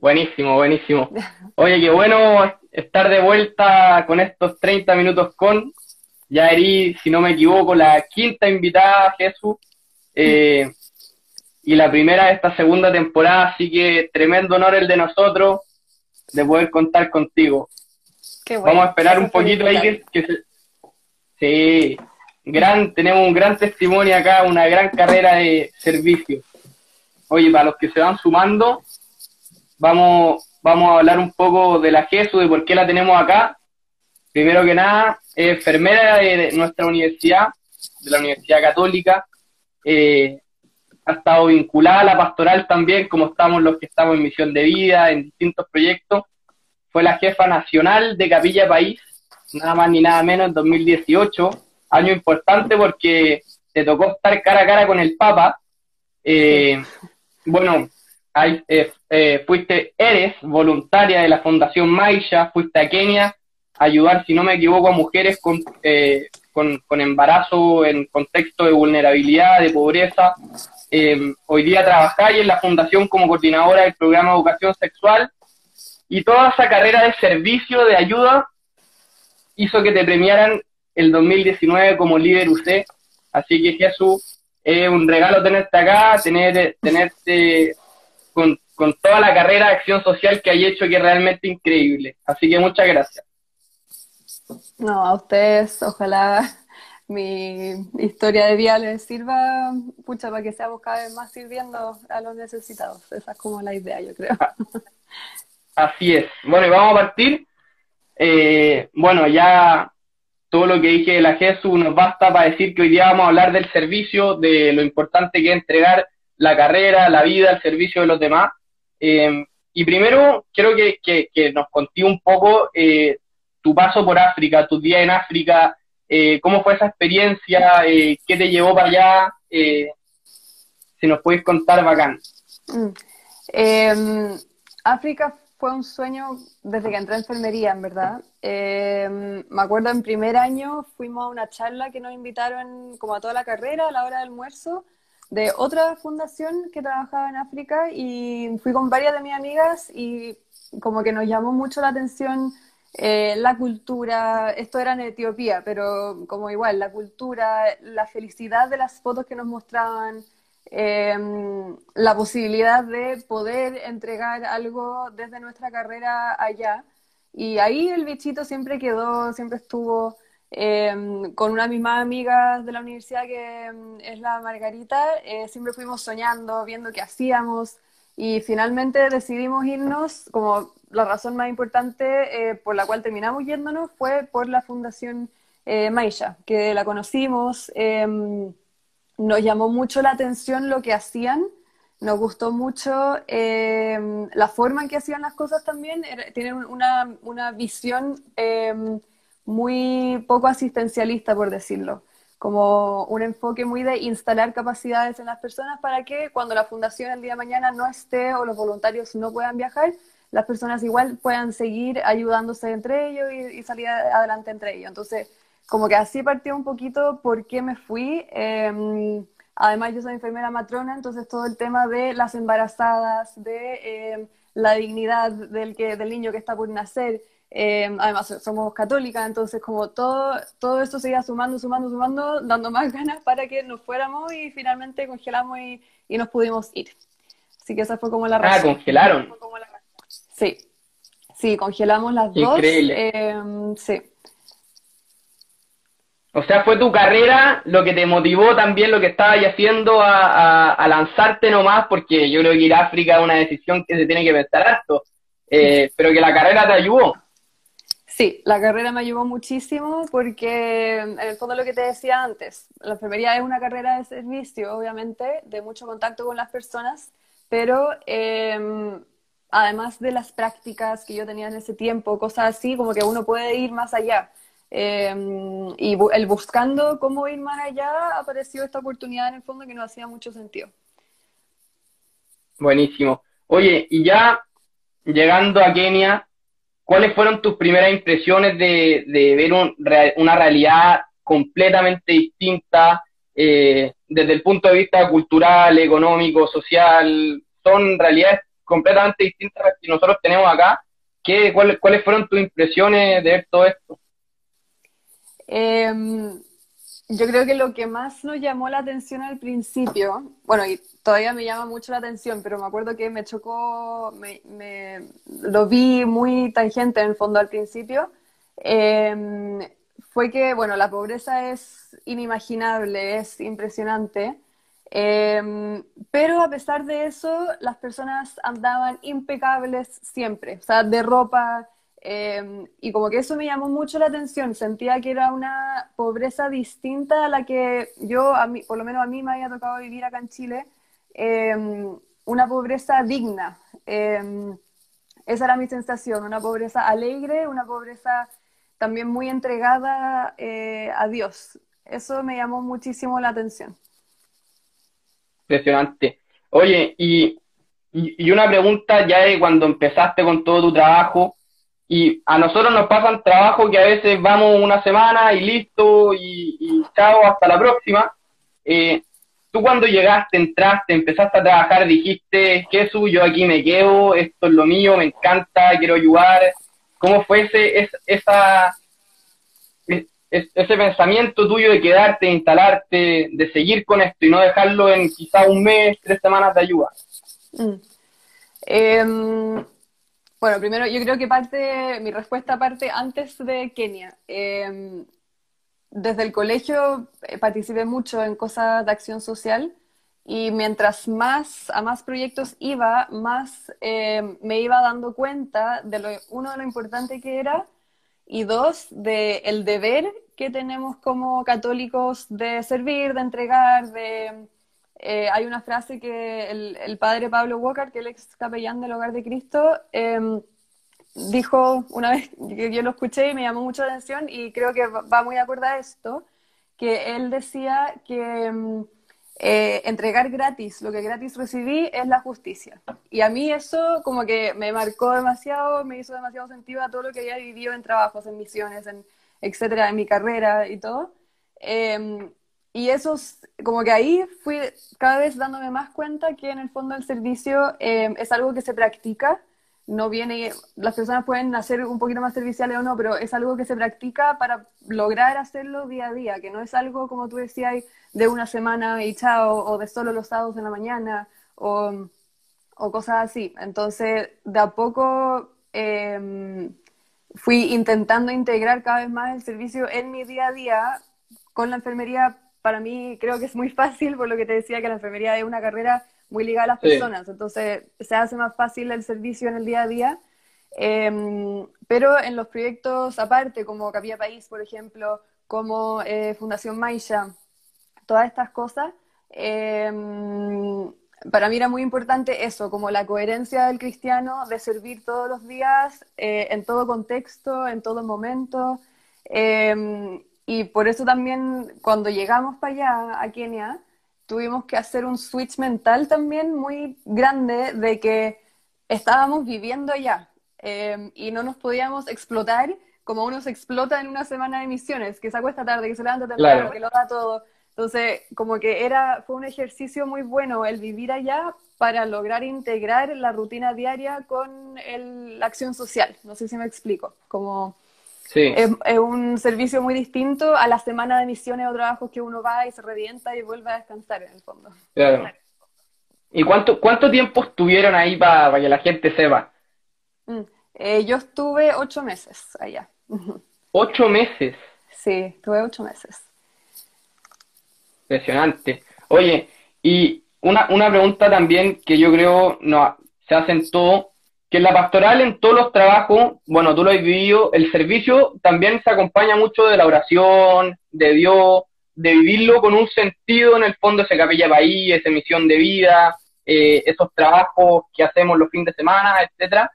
Buenísimo, buenísimo. Oye, qué bueno estar de vuelta con estos 30 minutos con. Ya erí, si no me equivoco, la quinta invitada, Jesús. Eh, y la primera de esta segunda temporada, así que tremendo honor el de nosotros de poder contar contigo. Vamos a esperar un poquito ahí que, se... Sí, gran, tenemos un gran testimonio acá, una gran carrera de servicio. Oye, para los que se van sumando, vamos, vamos a hablar un poco de la Jesús, de por qué la tenemos acá. Primero que nada, enfermera de nuestra universidad, de la Universidad Católica. Eh, ha estado vinculada a la pastoral también, como estamos los que estamos en misión de vida, en distintos proyectos. Fue la jefa nacional de Capilla País, nada más ni nada menos, en 2018. Año importante porque te tocó estar cara a cara con el Papa. Eh, bueno, eh, eh, fuiste, eres voluntaria de la Fundación Maisha, fuiste a Kenia a ayudar, si no me equivoco, a mujeres con, con, con embarazo en contexto de vulnerabilidad, de pobreza, eh, hoy día trabajáis en la fundación como coordinadora del programa de educación sexual y toda esa carrera de servicio, de ayuda, hizo que te premiaran el 2019 como líder UC. Así que Jesús, es un regalo tenerte acá, tener, tenerte con, con toda la carrera de acción social que hay hecho que es realmente increíble. Así que muchas gracias. No, a ustedes, ojalá mi historia de vida les sirva, pucha, para que seamos cada vez más sirviendo a los necesitados. Esa es como la idea, yo creo. Así es. Bueno, y vamos a partir. Eh, bueno, ya todo lo que dije de la Jesús nos basta para decir que hoy día vamos a hablar del servicio, de lo importante que es entregar la carrera, la vida, el servicio de los demás. Eh, y primero, quiero que, que, nos conté un poco eh, tu paso por África, tu día en África, eh, ¿Cómo fue esa experiencia? Eh, ¿Qué te llevó para allá? Eh, si nos puedes contar, bacán. Mm. Em, África fue un sueño desde que entré en enfermería, en verdad. Em, me acuerdo en primer año fuimos a una charla que nos invitaron como a toda la carrera, a la hora del almuerzo, de otra fundación que trabajaba en África y fui con varias de mis amigas y como que nos llamó mucho la atención eh, la cultura, esto era en Etiopía, pero como igual, la cultura, la felicidad de las fotos que nos mostraban, em, la posibilidad de poder entregar algo desde nuestra carrera allá. Y ahí el bichito siempre quedó, siempre estuvo em, con una misma amiga de la universidad que em, es la Margarita, eh, siempre fuimos soñando, viendo qué hacíamos y finalmente decidimos irnos como la razón más importante eh, por la cual terminamos yéndonos fue por la Fundación eh, Maisha, que la conocimos, em, nos llamó mucho la atención lo que hacían, nos gustó mucho la forma en que hacían las cosas también, tienen una, una visión muy poco asistencialista, por decirlo como un enfoque muy de instalar capacidades en las personas para que cuando la fundación el día de mañana no esté o los voluntarios no puedan viajar, las personas igual puedan seguir ayudándose entre ellos y, salir adelante entre ellos. Entonces, como que así partió un poquito por qué me fui. Em, además, yo soy enfermera matrona, entonces todo el tema de las embarazadas, de em, la dignidad del, que, del niño que está por nacer. Em, además, somos católicas, entonces como todo, todo esto se iba sumando, sumando, sumando, dando más ganas para que nos fuéramos y finalmente congelamos y, y nos pudimos ir. Así que esa fue como la ah, razón. Ah, congelaron. Sí, sí, congelamos las dos. Increíble. Em, sí. O sea, fue tu carrera lo que te motivó también lo que estabas haciendo a, lanzarte nomás, porque yo creo que ir a África es una decisión que se tiene que pensar harto, eh, pero que la carrera te ayudó. Sí, la carrera me ayudó muchísimo porque en el fondo lo que te decía antes, la enfermería es una carrera de servicio, obviamente, de mucho contacto con las personas, pero eh, además de las prácticas que yo tenía en ese tiempo, cosas así, como que uno puede ir más allá. Em, y el buscando cómo ir más allá, apareció esta oportunidad en el fondo que no hacía mucho sentido. Buenísimo. Oye, y ya llegando a Kenia, ¿cuáles fueron tus primeras impresiones de, ver una realidad completamente distinta eh, desde el punto de vista cultural, económico, social? Son realidades completamente distintas a las que nosotros tenemos acá. ¿Qué, ¿Cuáles fueron tus impresiones de ver todo esto? Em, yo creo que lo que más nos llamó la atención al principio, bueno, y todavía me llama mucho la atención, pero me acuerdo que me chocó, me, lo vi muy tangente en el fondo al principio, em, fue que, bueno, la pobreza es inimaginable, es impresionante, em, pero a pesar de eso, las personas andaban impecables siempre, o sea, de ropa Em, y como que eso me llamó mucho la atención, sentía que era una pobreza distinta a la que yo, a mí, por lo menos a mí me había tocado vivir acá en Chile, em, una pobreza digna. Em, esa era mi sensación, una pobreza alegre, una pobreza también muy entregada eh, a Dios. Eso me llamó muchísimo la atención. Impresionante. Oye, y, y, y una pregunta ya de cuando empezaste con todo tu trabajo, y a nosotros nos pasan trabajo que a veces vamos una semana y listo, y, chao, hasta la próxima. Eh, tú cuando llegaste, entraste, empezaste a trabajar, dijiste, Jesús, yo aquí me quedo, esto es lo mío, me encanta, quiero ayudar. ¿Cómo fue ese, esa, ese pensamiento tuyo de quedarte, de instalarte, de seguir con esto y no dejarlo en quizá un mes, tres semanas de ayuda? Mm. Em, bueno, primero yo creo que parte, mi respuesta parte antes de Kenia. Em, desde el colegio eh, participé mucho en cosas de acción social y mientras más a más proyectos iba, más em, me iba dando cuenta de lo, uno, de lo importante que era y dos, de el deber que tenemos como católicos de servir, de entregar, de eh, hay una frase que el, padre Pablo Walker, que el ex capellán del Hogar de Cristo, em, dijo una vez que yo lo escuché y me llamó mucho la atención y creo que va muy de acuerdo a esto, que él decía que em, eh, entregar gratis lo que gratis recibí es la justicia. Y a mí eso como que me marcó demasiado, me hizo demasiado sentido a todo lo que había vivido en trabajos, en misiones, en etcétera, en mi carrera y todo. Em, y eso, como que ahí fui cada vez dándome más cuenta que en el fondo el servicio eh, es algo que se practica, no viene, las personas pueden hacer un poquito más serviciales o no, pero es algo que se practica para lograr hacerlo día a día, que no es algo, como tú decías, de una semana y chao, o de solo los sábados en la mañana, o, o cosas así. Entonces, de a poco em, fui intentando integrar cada vez más el servicio en mi día a día con la enfermería para mí creo que es muy fácil, por lo que te decía que la enfermería es una carrera muy ligada a las personas, entonces se hace más fácil el servicio en el día a día. Em, pero en los proyectos aparte, como Capilla País, por ejemplo, como eh, Fundación Maisha, todas estas cosas, em, para mí era muy importante eso, como la coherencia del cristiano de servir todos los días, eh, en todo contexto, en todo momento. Em, y por eso también cuando llegamos para allá, a Kenia, tuvimos que hacer un switch mental también muy grande de que estábamos viviendo allá em, y no nos podíamos explotar como uno se explota en una semana de misiones, que se acuesta tarde, que se levanta temprano, que lo da todo. Entonces, como que era, fue un ejercicio muy bueno el vivir allá para lograr integrar la rutina diaria con la acción social. No sé si me explico. Como es, un servicio muy distinto a la semana de misiones o trabajos que uno va y se revienta y vuelve a descansar en el fondo. Claro. ¿Y cuánto, cuánto tiempo estuvieron ahí para que la gente sepa? Mm, eh, yo estuve ocho meses allá. ¿Ocho meses? Sí, estuve ocho meses. Impresionante. Oye, y una, una pregunta también que yo creo no, se hacen todo que en la pastoral, en todos los trabajos, bueno, tú lo has vivido, el servicio también se acompaña mucho de la oración, de Dios, de vivirlo con un sentido en el fondo, ese capilla país, esa misión de vida, eh, esos trabajos que hacemos los fines de semana, etcétera.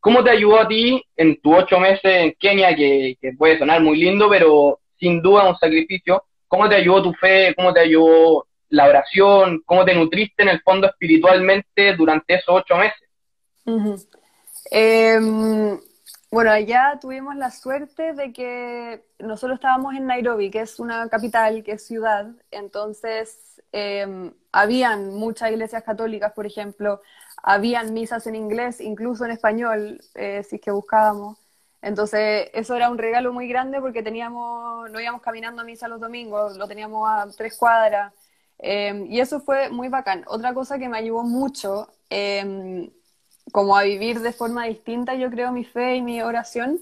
¿Cómo te ayudó a ti en tus ocho meses en Kenia, que, que puede sonar muy lindo, pero sin duda un sacrificio? ¿Cómo te ayudó tu fe? ¿Cómo te ayudó la oración? ¿Cómo te nutriste en el fondo espiritualmente durante esos ocho meses? Em, bueno, allá tuvimos la suerte de que nosotros estábamos en Nairobi, que es una capital, que es ciudad, entonces em, habían muchas iglesias católicas, por ejemplo, habían misas en inglés, incluso en español, eh, si es que buscábamos. Entonces, eso era un regalo muy grande porque teníamos, no íbamos caminando a misa los domingos, lo teníamos a tres cuadras. Eh, y eso fue muy bacán. Otra cosa que me ayudó mucho, eh, como a vivir de forma distinta, yo creo, mi fe y mi oración,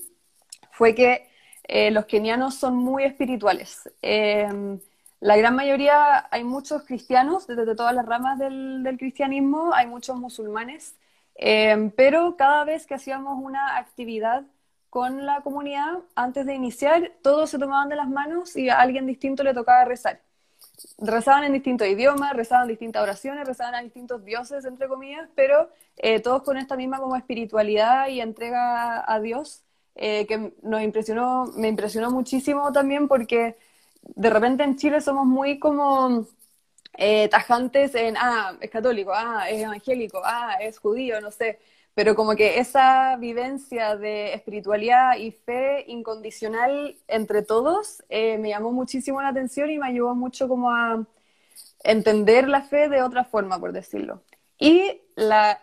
fue que eh, los kenianos son muy espirituales. la gran mayoría, hay muchos cristianos, desde todas las ramas del, del cristianismo, hay muchos musulmanes, pero cada vez que hacíamos una actividad, con la comunidad, antes de iniciar, todos se tomaban de las manos y a alguien distinto le tocaba rezar. Rezaban en distintos idiomas, rezaban distintas oraciones, rezaban a distintos dioses, entre comillas, pero eh, todos con esta misma como espiritualidad y entrega a Dios, eh, que nos impresionó, me impresionó muchísimo también porque de repente en Chile somos muy como eh, tajantes en, ah, es católico, ah, es evangélico, ah, es judío, no sé pero como que esa vivencia de espiritualidad y fe incondicional entre todos eh, me llamó muchísimo la atención y me ayudó mucho como a entender la fe de otra forma, por decirlo. Y la,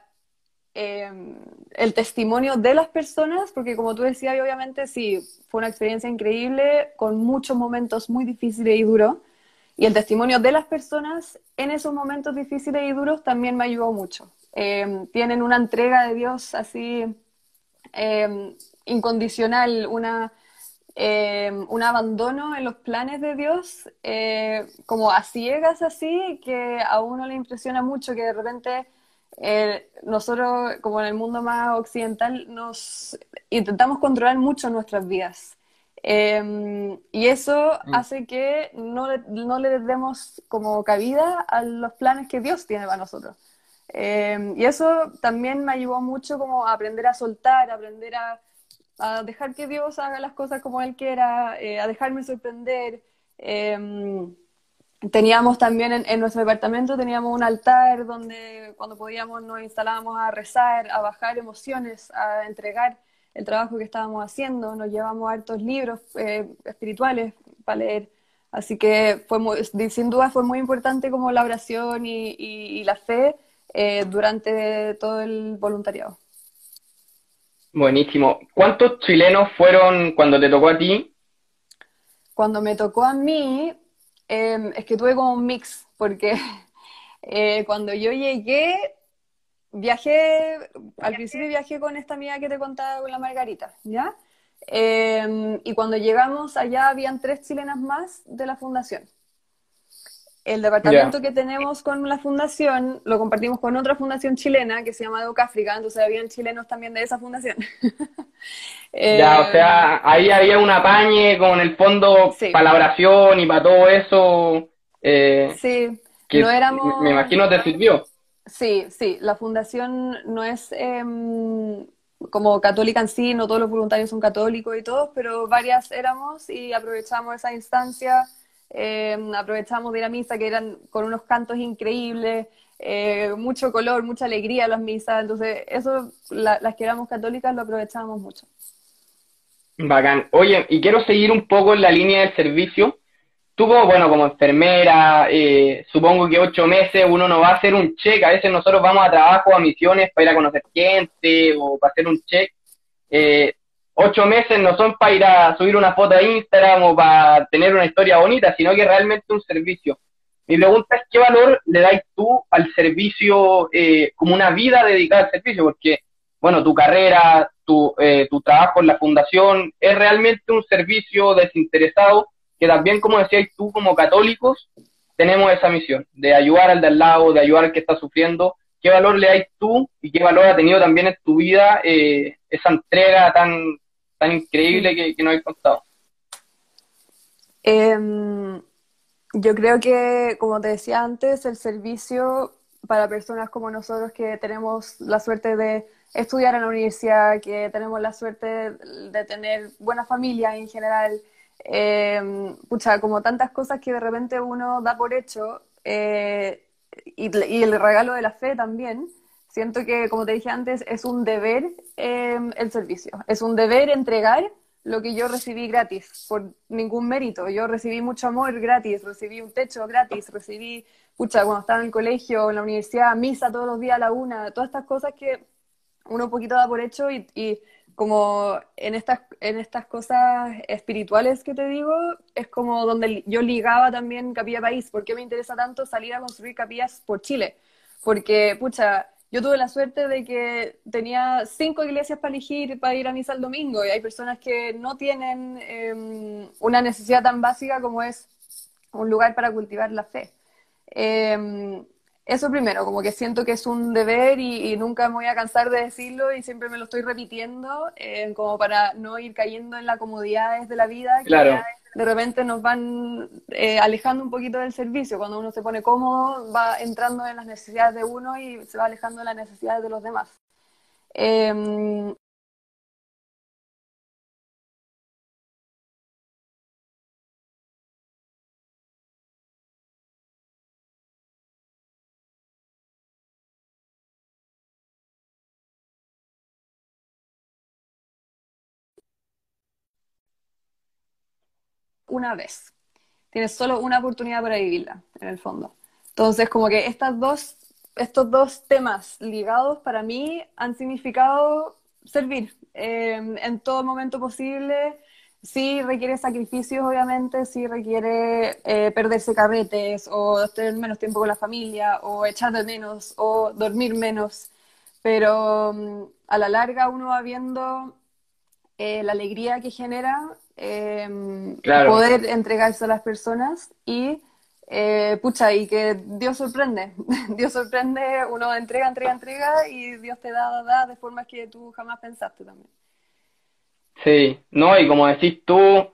em, el testimonio de las personas, porque como tú decías, obviamente sí, fue una experiencia increíble, con muchos momentos muy difíciles y duros, y el testimonio de las personas en esos momentos difíciles y duros también me ayudó mucho. Em, tienen una entrega de Dios así em, incondicional, una, em, un abandono en los planes de Dios, eh, como a ciegas así, que a uno le impresiona mucho que de repente eh, nosotros, como en el mundo más occidental, nos intentamos controlar mucho nuestras vidas. Y eso mm. hace que no le, no le demos como cabida a los planes que Dios tiene para nosotros. Em, y eso también me ayudó mucho como a aprender a soltar, a aprender a, dejar que Dios haga las cosas como Él quiera, eh, a dejarme sorprender. Em, teníamos también en, nuestro departamento, teníamos un altar donde cuando podíamos nos instalábamos a rezar, a bajar emociones, a entregar el trabajo que estábamos haciendo. Nos llevamos hartos libros eh, espirituales para leer. Así que fue sin duda fue muy importante como la oración y la fe eh, durante todo el voluntariado. Buenísimo. ¿Cuántos chilenos fueron cuando te tocó a ti? Cuando me tocó a mí, em, es que tuve como un mix, porque eh, cuando yo llegué, viajé, al principio viajé con esta amiga que te contaba, con la Margarita, ¿ya? Em, y cuando llegamos allá habían tres chilenas más de la fundación el departamento que tenemos con la fundación lo compartimos con otra fundación chilena que se llama Educáfrica, entonces habían chilenos también de esa fundación. ya, o sea, ahí había un apañe con el fondo para la oración y para todo eso. Eh, sí, no éramos... Me imagino te sirvió. Sí, sí, la fundación no es em, como católica en sí, no todos los voluntarios son católicos y todos, pero varias éramos y aprovechamos esa instancia eh, aprovechamos de ir a misa que eran con unos cantos increíbles, eh, mucho color, mucha alegría las misas, entonces eso las que éramos católicas lo aprovechábamos mucho. Bacán. Oye, y quiero seguir un poco en la línea del servicio. Tuvo, bueno, como enfermera, eh, supongo que ocho meses uno no va a hacer un check, a veces nosotros vamos a trabajo, a misiones para ir a conocer gente o para hacer un check. Eh, ocho meses no son para ir a subir una foto a Instagram o para tener una historia bonita, sino que realmente un servicio. Mi pregunta es, ¿qué valor le dais tú al servicio eh, como una vida dedicada al servicio? Porque, bueno, tu carrera, tu, eh, tu trabajo en la fundación es realmente un servicio desinteresado que también, como decías tú, como católicos, tenemos esa misión de ayudar al de al lado, de ayudar al que está sufriendo. ¿Qué valor le dais tú y qué valor ha tenido también en tu vida eh, esa entrega tan, tan increíble que, nos habéis contado? Em, yo creo que, como te decía antes, el servicio para personas como nosotros que tenemos la suerte de estudiar en la universidad, que tenemos la suerte de tener buena familia en general, eh, pucha, como tantas cosas que de repente uno da por hecho, eh, y, el regalo de la fe también, Siento que, como te dije antes, es un deber em, el servicio, es un deber entregar lo que yo recibí gratis, por ningún mérito. Yo recibí mucho amor gratis, recibí un techo gratis, recibí, pucha, cuando estaba en el colegio, en la universidad, misa todos los días a la una, todas estas cosas que uno un poquito da por hecho y como en estas, en estas cosas espirituales que te digo, es como donde yo ligaba también Capilla País. ¿Por qué me interesa tanto salir a construir capillas por Chile? Porque, pucha, yo tuve la suerte de que tenía cinco iglesias para elegir para ir a misa el domingo y hay personas que no tienen em, una necesidad tan básica como es un lugar para cultivar la fe. Em, eso primero, como que siento que es un deber y, nunca me voy a cansar de decirlo y siempre me lo estoy repitiendo, eh, como para no ir cayendo en las comodidades de la vida. Claro de repente nos van eh, alejando un poquito del servicio. Cuando uno se pone cómodo, va entrando en las necesidades de uno y se va alejando de las necesidades de los demás. Em, una vez. Tienes solo una oportunidad para vivirla, en el fondo. Entonces, como que estas dos, estos dos temas ligados para mí han significado servir eh, en todo momento posible. Sí requiere sacrificios, obviamente, sí requiere eh, perderse carretes o tener menos tiempo con la familia o echar de menos o dormir menos, pero mm, a la larga uno va viendo eh, la alegría que genera Em, poder entregarse a las personas y eh, pucha, y que Dios sorprende, Dios sorprende, uno entrega, entrega, entrega y Dios te da, da, da de formas que tú jamás pensaste también. Sí, no, y como decís tú,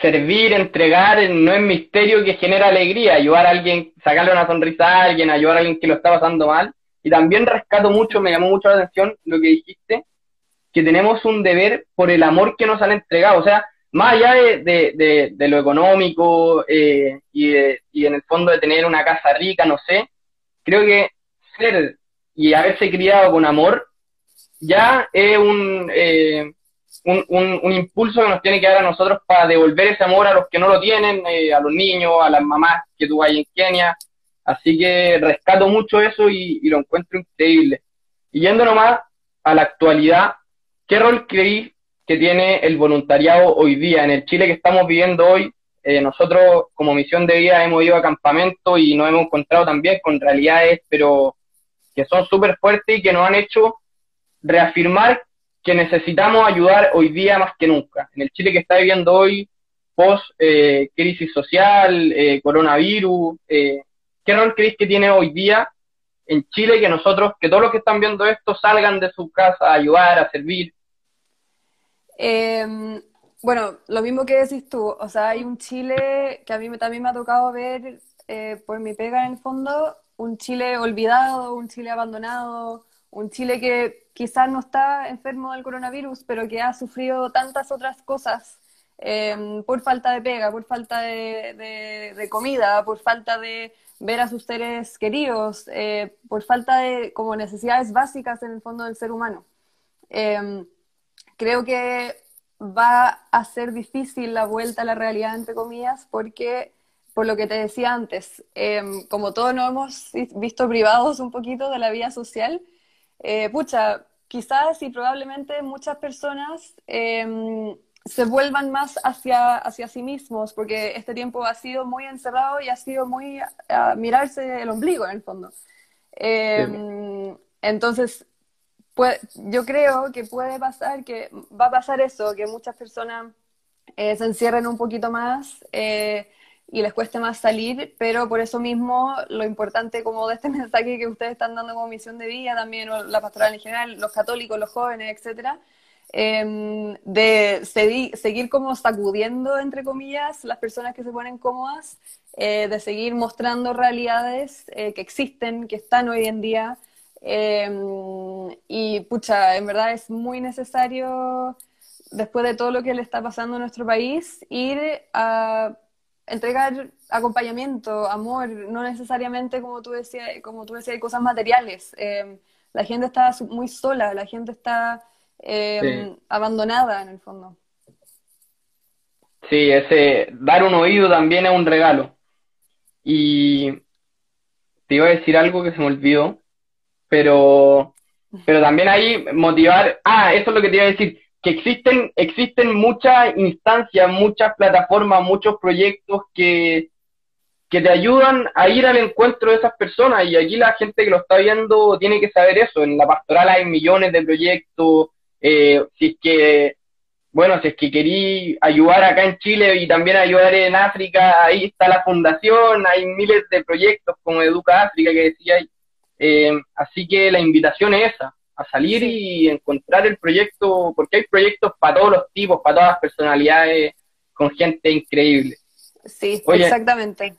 servir, entregar, no es misterio que genera alegría, ayudar a alguien, sacarle una sonrisa a alguien, ayudar a alguien que lo está pasando mal. Y también rescato mucho, me llamó mucho la atención lo que dijiste, que tenemos un deber por el amor que nos han entregado. O sea, más allá de, lo económico eh, y, y en el fondo de tener una casa rica, no sé, creo que ser y haberse criado con amor ya es un, eh, un, un, impulso que nos tiene que dar a nosotros para devolver ese amor a los que no lo tienen, eh, a los niños, a las mamás que tú hay en Kenia. Así que rescato mucho eso y, y lo encuentro increíble. Y yendo nomás a la actualidad, ¿qué rol creí que tiene el voluntariado hoy día. En el Chile que estamos viviendo hoy, eh, nosotros como misión de vida hemos ido a campamento y nos hemos encontrado también con realidades, pero que son súper fuertes y que nos han hecho reafirmar que necesitamos ayudar hoy día más que nunca. En el Chile que está viviendo hoy, post eh, crisis social, eh, coronavirus, ¿qué rol creéis que tiene hoy día en Chile que nosotros, que todos los que están viendo esto salgan de su casa a ayudar, a servir? Em, bueno, lo mismo que decís tú, o sea, hay un Chile que a mí también me ha tocado ver eh, por mi pega en el fondo, un Chile olvidado, un Chile abandonado, un Chile que quizás no está enfermo del coronavirus, pero que ha sufrido tantas otras cosas em, por falta de pega, por falta de, comida, por falta de ver a sus seres queridos, eh, por falta de como necesidades básicas en el fondo del ser humano. Creo que va a ser difícil la vuelta a la realidad, entre comillas, porque, por lo que te decía antes, em, como todos nos hemos visto privados un poquito de la vida social, eh, pucha, quizás y probablemente muchas personas em, se vuelvan más hacia, hacia sí mismos, porque este tiempo ha sido muy encerrado y ha sido muy a mirarse el ombligo, en el fondo. Em, entonces, yo creo que puede pasar, que va a pasar eso, que muchas personas eh, se encierren un poquito más eh, y les cueste más salir, pero por eso mismo lo importante como de este mensaje que ustedes están dando como misión de vida, también la pastoral en general, los católicos, los jóvenes, etcétera, em, de seguir como sacudiendo, entre comillas, las personas que se ponen cómodas, eh, de seguir mostrando realidades que existen, que están hoy en día, Em, y pucha, en verdad es muy necesario, después de todo lo que le está pasando a nuestro país, ir a entregar acompañamiento, amor, no necesariamente como tú decías, como tú decías, cosas materiales. Em, la gente está muy sola, la gente está em, abandonada en el fondo. Sí, ese dar un oído también es un regalo. Y te iba a decir algo que se me olvidó, pero, pero también ahí motivar, ah, eso es lo que te iba a decir, que existen, existen muchas instancias, muchas plataformas, muchos proyectos que, que te ayudan a ir al encuentro de esas personas y aquí la gente que lo está viendo tiene que saber eso. En la pastoral hay millones de proyectos, eh, si es que, bueno, si es que querí ayudar acá en Chile y también ayudar en África, ahí está la fundación, hay miles de proyectos como Educa África que decía, eh, así que la invitación es esa, a salir y encontrar el proyecto, porque hay proyectos para todos los tipos, para todas las personalidades, con gente increíble. Sí, exactamente.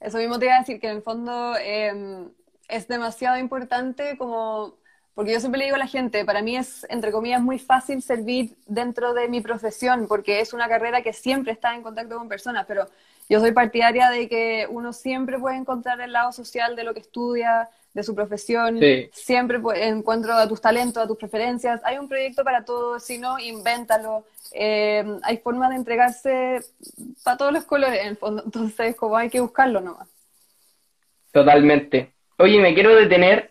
Eso mismo te iba a decir, que en el fondo em, es demasiado importante como, porque yo siempre le digo a la gente, para mí es, entre comillas, muy fácil servir dentro de mi profesión, porque es una carrera que siempre está en contacto con personas, pero yo soy partidaria de que uno siempre puede encontrar el lado social de lo que estudia, de su profesión, siempre encuentro a tus talentos, a tus preferencias, hay un proyecto para todo, si no, invéntalo, eh, hay formas de entregarse para todos los colores en el fondo, entonces como hay que buscarlo nomás. Totalmente. Oye, me quiero detener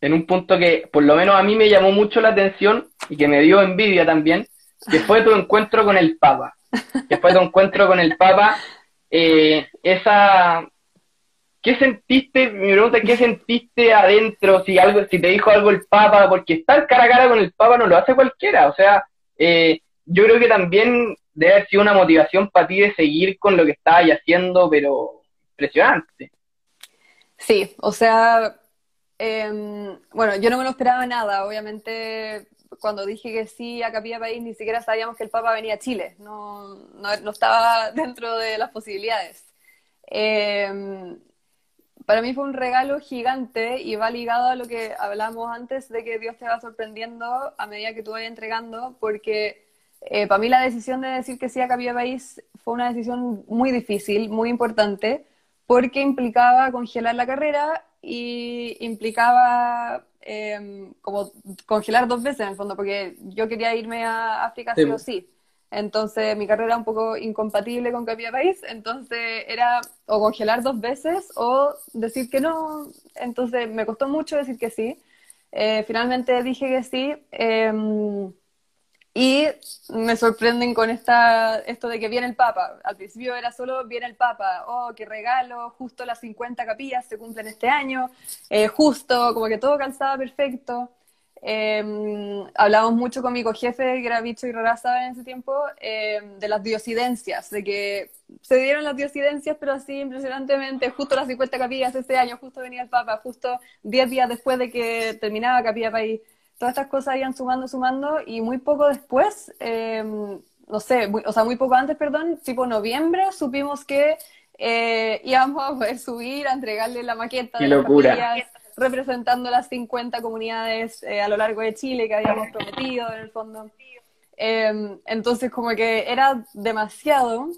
en un punto que por lo menos a mí me llamó mucho la atención y que me dio envidia también, que fue tu encuentro con el Papa. Que fue tu encuentro con el Papa, eh, esa ¿Qué sentiste? Mi pregunta ¿qué sentiste adentro? Si algo, si te dijo algo el Papa, porque estar cara a cara con el Papa no lo hace cualquiera. O sea, eh, yo creo que también debe haber sido una motivación para ti de seguir con lo que estabas haciendo, pero impresionante. Sí, o sea, em, bueno, yo no me lo esperaba nada. Obviamente, cuando dije que sí a Capilla País, ni siquiera sabíamos que el Papa venía a Chile. No, no, estaba dentro de las posibilidades. Eh, para mí fue un regalo gigante y va ligado a lo que hablamos antes de que Dios te va sorprendiendo a medida que tú vayas entregando, porque eh, para mí la decisión de decir que sí a Capilla País fue una decisión muy difícil, muy importante, porque implicaba congelar la carrera y implicaba em, como congelar dos veces en el fondo, porque yo quería irme a África sí, o sí. Entonces mi carrera era un poco incompatible con Capilla País, entonces era o congelar dos veces o decir que no. Entonces me costó mucho decir que sí. Eh, finalmente dije que sí. Em, y me sorprenden con esta, esto de que viene el Papa. Al principio era solo viene el Papa, oh, qué regalo, justo las 50 capillas se cumplen este año, eh, justo, como que todo calzaba perfecto. Eh, hablamos mucho con mi cojefe, que era Bicho y Raraza en ese tiempo, em, de las diosidencias, de que se dieron las diosidencias, pero así impresionantemente, justo las 50 capillas este año, justo venía el Papa, justo 10 días después de que terminaba Capilla País. Todas estas cosas iban sumando, sumando, y muy poco después, em, no sé, o sea, muy poco antes, perdón, tipo noviembre, supimos que eh, íbamos a poder subir a entregarle la maqueta. de locura! Capillas, representando las 50 comunidades eh, a lo largo de Chile que habíamos prometido en el fondo. Em, entonces como que era demasiado,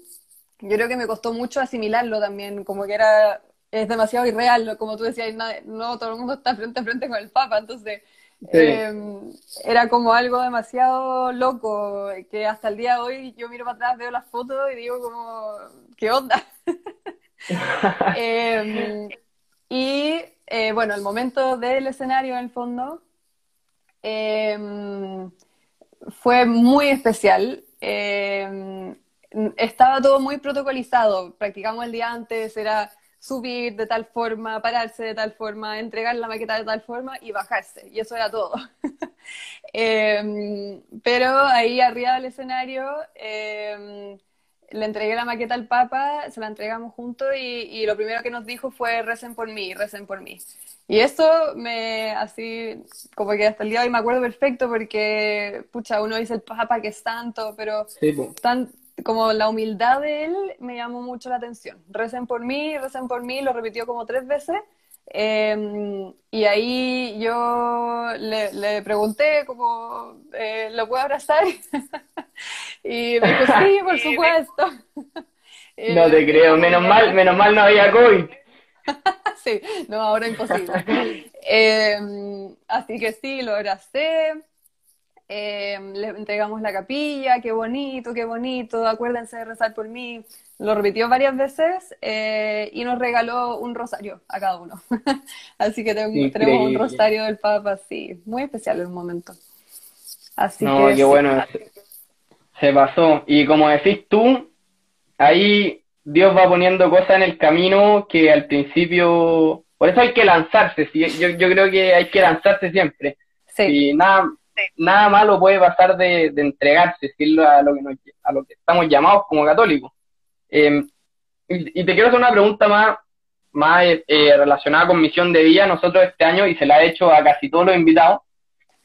yo creo que me costó mucho asimilarlo también, como que era, es demasiado irreal, como tú decías, no, todo el mundo está frente a frente con el Papa, entonces em, era como algo demasiado loco, que hasta el día de hoy yo miro para atrás, veo las fotos y digo como, ¿qué onda? Em, y eh, bueno, el momento del escenario en el fondo em, fue muy especial. Estaba todo muy protocolizado. Practicamos el día antes, era subir de tal forma, pararse de tal forma, entregar la maqueta de tal forma y bajarse. Y eso era todo. Em, pero ahí arriba del escenario le entregué la maqueta al Papa, se la entregamos juntos y, lo primero que nos dijo fue recen por mí, recen por mí. Y eso me, así, como que hasta el día de hoy me acuerdo perfecto porque, pucha, uno dice el Papa que es santo, pero tan, como la humildad de él me llamó mucho la atención. Recen por mí, recen por mí, lo repitió como tres veces. Em, y ahí yo le, pregunté como, eh, ¿lo puedo abrazar? y me dijo, sí, por supuesto. no te creo, menos mal, menos mal no había COVID. sí, no, ahora imposible. Em, así que sí, lo abracé. Eh, le entregamos la capilla, qué bonito, qué bonito, acuérdense de rezar por mí. Lo repitió varias veces eh, y nos regaló un rosario a cada uno. Así que tenemos, un rosario del Papa, sí, muy especial en un momento. Así no, qué bueno, se pasó. Y como decís tú, ahí Dios va poniendo cosas en el camino que al principio, por eso hay que lanzarse, yo, yo creo que hay que lanzarse siempre. Y nada, nada malo puede pasar de, entregarse, a lo, que estamos llamados como católicos. Em, y, te quiero hacer una pregunta más, más eh, relacionada con misión de vida. Nosotros este año, y se la he hecho a casi todos los invitados,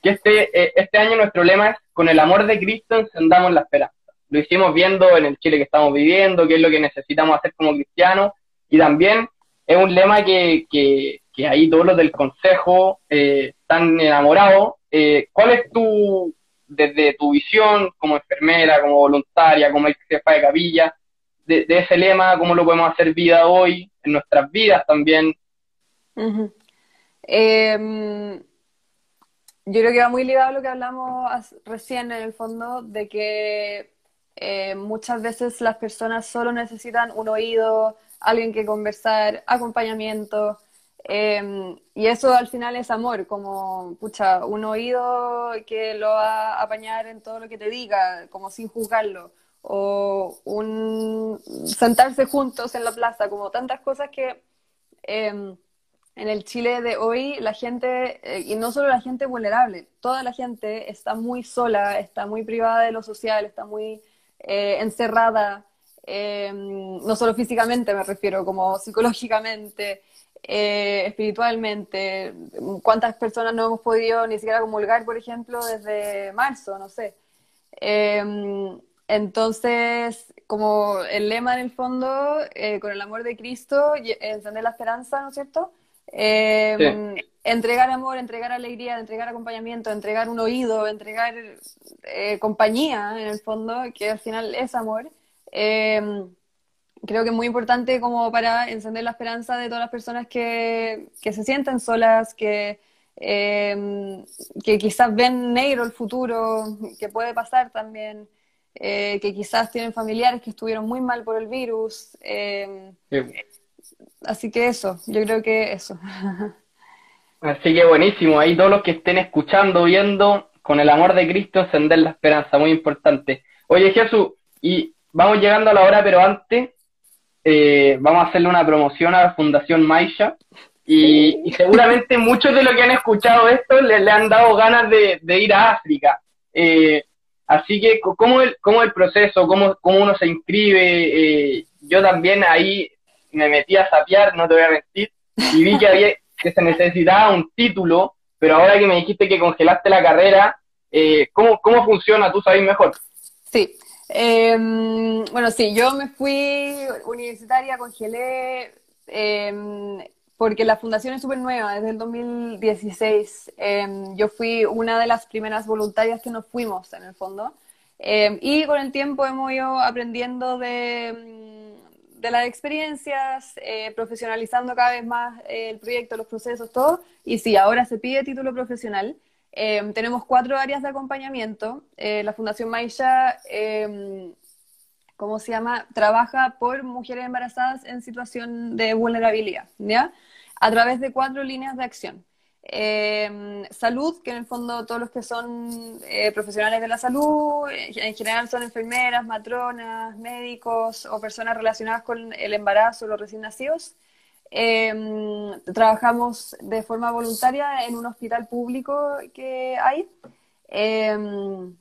que este, eh, este año nuestro lema es, con el amor de Cristo encendamos la esperanza lo hicimos viendo en el Chile que estamos viviendo, qué es lo que necesitamos hacer como cristianos, y también es un lema que, que, que ahí todos los del Consejo eh, están enamorados. Eh, ¿Cuál es tu, desde tu visión como enfermera, como voluntaria, como jefa de capilla, de, ese lema, cómo lo podemos hacer vida hoy, en nuestras vidas también? Em, yo creo que va muy ligado a lo que hablamos recién en el fondo, de que eh, muchas veces las personas solo necesitan un oído, alguien que conversar, acompañamiento. Em, y eso al final es amor, como, pucha, un oído que lo va a apañar en todo lo que te diga, como sin juzgarlo. O un sentarse juntos en la plaza, como tantas cosas que em, en el Chile de hoy la gente, eh, y no solo la gente vulnerable, toda la gente está muy sola, está muy privada de lo social, está muy eh, encerrada, eh, no solo físicamente me refiero, como psicológicamente, eh, espiritualmente. ¿Cuántas personas no hemos podido ni siquiera comulgar, por ejemplo, desde marzo? No sé. entonces, como el lema en el fondo, con el amor de Cristo, encender la esperanza, ¿no es cierto? entregar amor, entregar alegría, entregar acompañamiento, entregar un oído, entregar eh, compañía, en el fondo, que al final es amor. Eh, creo que es muy importante como para encender la esperanza de todas las personas que, se sienten solas, que, eh, que quizás ven negro el futuro, que puede pasar también, que quizás tienen familiares que estuvieron muy mal por el virus. Así que eso, yo creo que eso. Así que buenísimo, ahí todos los que estén escuchando, viendo, con el amor de Cristo encender la esperanza, muy importante. Oye Jesús, y vamos llegando a la hora, pero antes eh, vamos a hacerle una promoción a la Fundación Maisha. Y, seguramente muchos de los que han escuchado esto le, han dado ganas de, ir a África. Eh, así que, ¿cómo el, cómo el proceso? ¿Cómo, cómo uno se inscribe? Eh, yo también ahí me metí a sapear, no te voy a mentir, y vi que había, que se necesitaba un título, pero ahora que me dijiste que congelaste la carrera, eh, ¿cómo, ¿cómo funciona? Tú sabes mejor. Em, bueno, sí, yo me fui universitaria, congelé, em, porque la fundación es súper nueva, desde el 2016. Em, yo fui una de las primeras voluntarias que nos fuimos, en el fondo. y con el tiempo hemos ido aprendiendo de de las experiencias, eh, profesionalizando cada vez más eh, el proyecto, los procesos, todo. Y sí, ahora se pide título profesional. Eh, tenemos cuatro áreas de acompañamiento. la Fundación Maisha, ¿cómo se llama? Trabaja por mujeres embarazadas en situación de vulnerabilidad, ¿ya? A través de cuatro líneas de acción. Eh, salud, que en el fondo todos los que son eh, profesionales de la salud, en general son enfermeras, matronas, médicos o personas relacionadas con el embarazo, los recién nacidos. Em, trabajamos de forma voluntaria en un hospital público que hay. Em,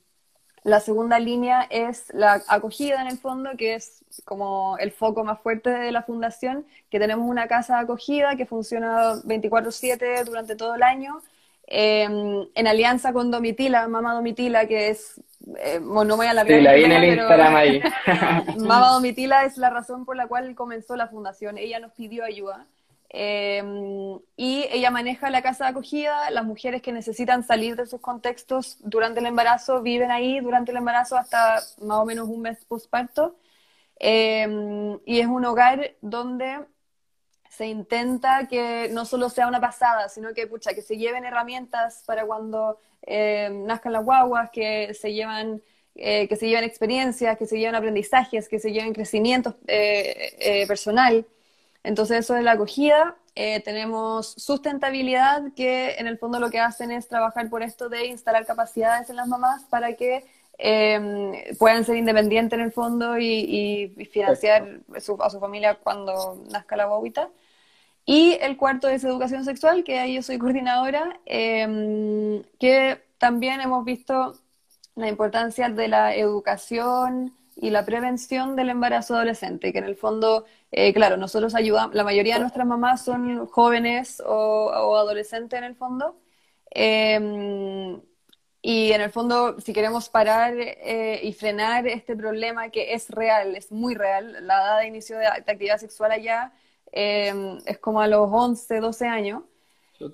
la segunda línea es la acogida en el fondo, que es como el foco más fuerte de la fundación, que tenemos una casa de acogida que funciona 24/7 durante todo el año, em, en alianza con Domitila, Mama Domitila, que es, eh, no voy a la sí, la en el Instagram ahí. Mama Domitila es la razón por la cual comenzó la fundación, ella nos pidió ayuda. Em, y ella maneja la casa de acogida, las mujeres que necesitan salir de sus contextos durante el embarazo viven ahí durante el embarazo hasta más o menos un mes postparto. Em, y es un hogar donde se intenta que no solo sea una pasada, sino que, pucha, que se lleven herramientas para cuando eh, nazcan las guaguas, que se llevan... Eh, que se lleven experiencias, que se lleven aprendizajes, que se lleven crecimiento eh, personal. Entonces eso es la acogida. tenemos sustentabilidad, que en el fondo lo que hacen es trabajar por esto de instalar capacidades en las mamás para que puedan ser independientes en el fondo y, financiar a su familia cuando nazca la guaguita. Y el cuarto es educación sexual, que ahí yo soy coordinadora, em, que también hemos visto la importancia de la educación y la prevención del embarazo adolescente, que en el fondo, eh, claro, nosotros ayudamos, la mayoría de nuestras mamás son jóvenes o, adolescentes en el fondo, em, y en el fondo, si queremos parar eh, y frenar este problema que es real, es muy real, la edad de inicio de actividad sexual allá Em, es como a los 11, 12 años.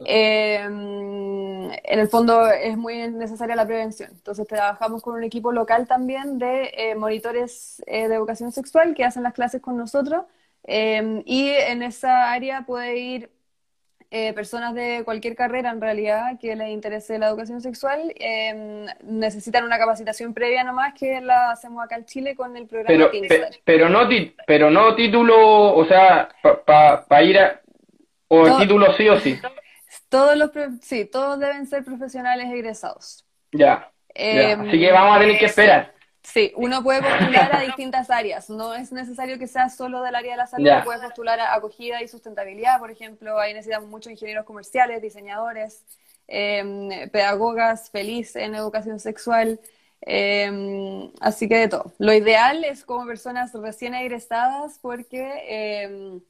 Em, en el fondo es muy necesaria la prevención. Entonces trabajamos con un equipo local también de eh, monitores eh, de educación sexual que hacen las clases con nosotros em, y en esa área puede ir eh, personas de cualquier carrera en realidad que les interese la educación sexual em, necesitan una capacitación previa nomás que la hacemos acá en Chile con el programa pero, pero no pero no título o sea para ir a o título sí o sí. Todos los sí todos deben ser profesionales egresados. Ya, ya. así que vamos a tener que esperar Sí, uno puede postular a distintas áreas. No es necesario que sea solo del área de la salud. Puedes postular a acogida y sustentabilidad, por ejemplo. Ahí necesitamos muchos ingenieros comerciales, diseñadores, em, pedagogas, feliz en educación sexual. Em, así que de todo. Lo ideal es como personas recién egresadas porque, em,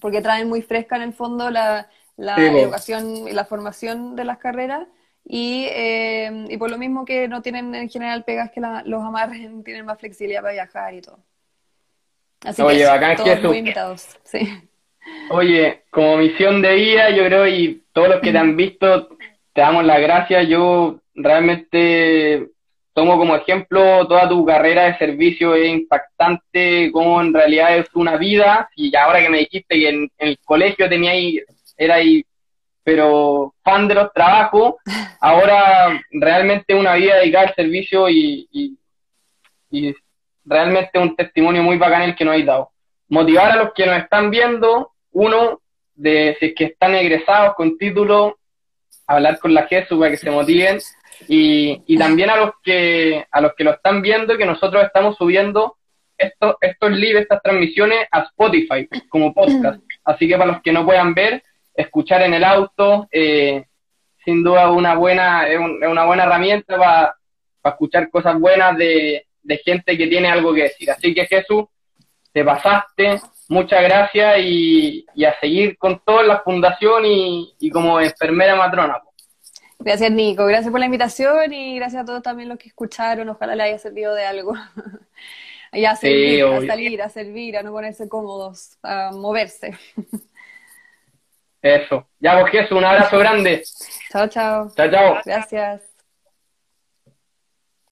porque traen muy fresca en el fondo la, la educación y la formación de las carreras y, eh, y por lo mismo que no tienen en general pegas que los amarres tienen más flexibilidad para viajar y todo. Así Oye, que bacán todos muy invitados, sí. Oye, como misión de vida, yo creo, y todos los que te han visto, te damos las gracias. Yo realmente tomo como ejemplo toda tu carrera de servicio, es impactante, como en realidad es una vida, y ahora que me dijiste que en, el colegio era ahí pero fan de los trabajos, ahora realmente una vida dedicada al servicio y, y, realmente un testimonio muy bacán el que nos habéis dado. Motivar a los que nos están viendo, uno, de si es que están egresados con título, hablar con la Jesús para que se motiven, y, y también a los que a los que lo están viendo, que nosotros estamos subiendo estos, estos lives, estas transmisiones a Spotify como podcast. Así que para los que no puedan ver, escuchar en el auto, eh, sin duda una buena, es, una buena herramienta para escuchar cosas buenas de, gente que tiene algo que decir. Así que Jesús, te pasaste, muchas gracias y, a seguir con toda la fundación y, como enfermera matrona. Gracias Nico, gracias por la invitación y gracias a todos también los que escucharon, ojalá les haya servido de algo. y a, servir, a salir, a servir, a no ponerse cómodos, a moverse. Eso. Ya, vos, Jesús, un abrazo grande. Chao, chao. Chao, chao. Gracias.